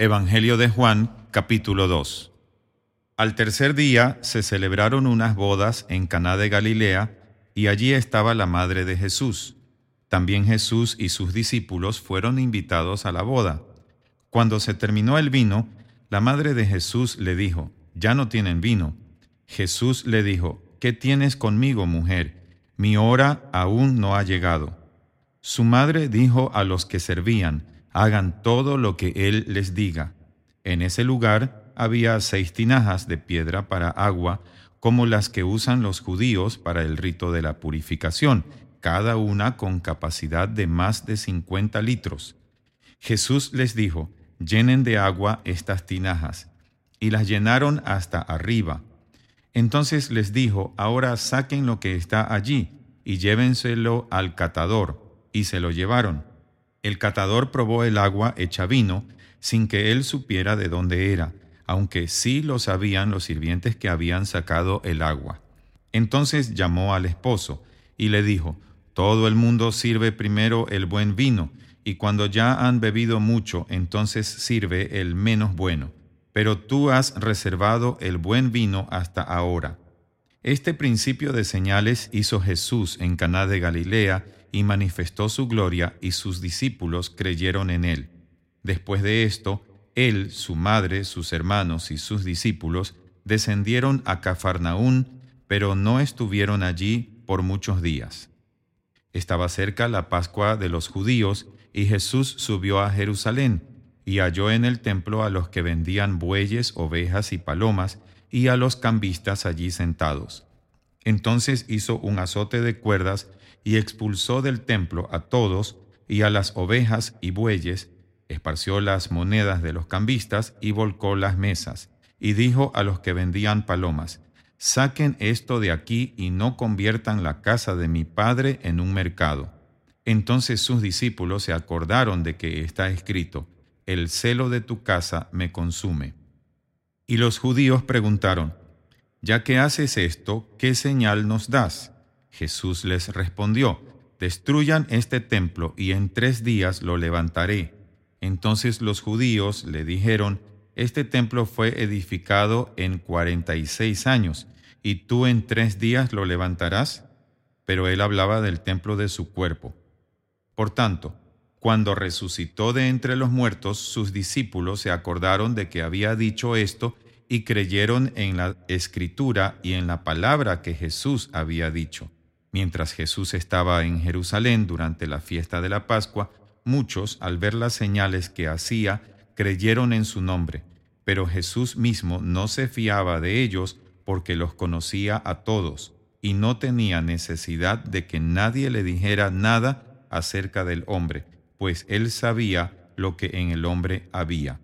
Evangelio de Juan, capítulo 2. Al tercer día se celebraron unas bodas en Caná de Galilea, y allí estaba la madre de Jesús. También Jesús y sus discípulos fueron invitados a la boda. Cuando se terminó el vino, la madre de Jesús le dijo, Ya no tienen vino. Jesús le dijo, ¿Qué tienes conmigo, mujer? Mi hora aún no ha llegado. Su madre dijo a los que servían, hagan todo lo que él les diga. En ese lugar había seis tinajas de piedra para agua, como las que usan los judíos para el rito de la purificación, cada una con capacidad de más de cincuenta litros. Jesús les dijo, llenen de agua estas tinajas, y las llenaron hasta arriba. Entonces les dijo, ahora saquen lo que está allí, y llévenselo al catador, y se lo llevaron. El catador probó el agua hecha vino sin que él supiera de dónde era, aunque sí lo sabían los sirvientes que habían sacado el agua. Entonces llamó al esposo y le dijo, Todo el mundo sirve primero el buen vino, y cuando ya han bebido mucho, entonces sirve el menos bueno. Pero tú has reservado el buen vino hasta ahora. Este principio de señales hizo Jesús en Caná de Galilea y manifestó su gloria y sus discípulos creyeron en él. Después de esto, él, su madre, sus hermanos y sus discípulos descendieron a Cafarnaún, pero no estuvieron allí por muchos días. Estaba cerca la Pascua de los judíos y Jesús subió a Jerusalén y halló en el templo a los que vendían bueyes, ovejas y palomas y a los cambistas allí sentados. Entonces hizo un azote de cuerdas y expulsó del templo a todos y a las ovejas y bueyes, esparció las monedas de los cambistas y volcó las mesas, y dijo a los que vendían palomas, Saquen esto de aquí y no conviertan la casa de mi padre en un mercado. Entonces sus discípulos se acordaron de que está escrito, El celo de tu casa me consume. Y los judíos preguntaron, Ya que haces esto, ¿qué señal nos das? Jesús les respondió, Destruyan este templo y en tres días lo levantaré. Entonces los judíos le dijeron, Este templo fue edificado en cuarenta y seis años, y tú en tres días lo levantarás. Pero él hablaba del templo de su cuerpo. Por tanto, cuando resucitó de entre los muertos, sus discípulos se acordaron de que había dicho esto y creyeron en la escritura y en la palabra que Jesús había dicho. Mientras Jesús estaba en Jerusalén durante la fiesta de la Pascua, muchos, al ver las señales que hacía, creyeron en su nombre, pero Jesús mismo no se fiaba de ellos porque los conocía a todos y no tenía necesidad de que nadie le dijera nada acerca del hombre, pues él sabía lo que en el hombre había.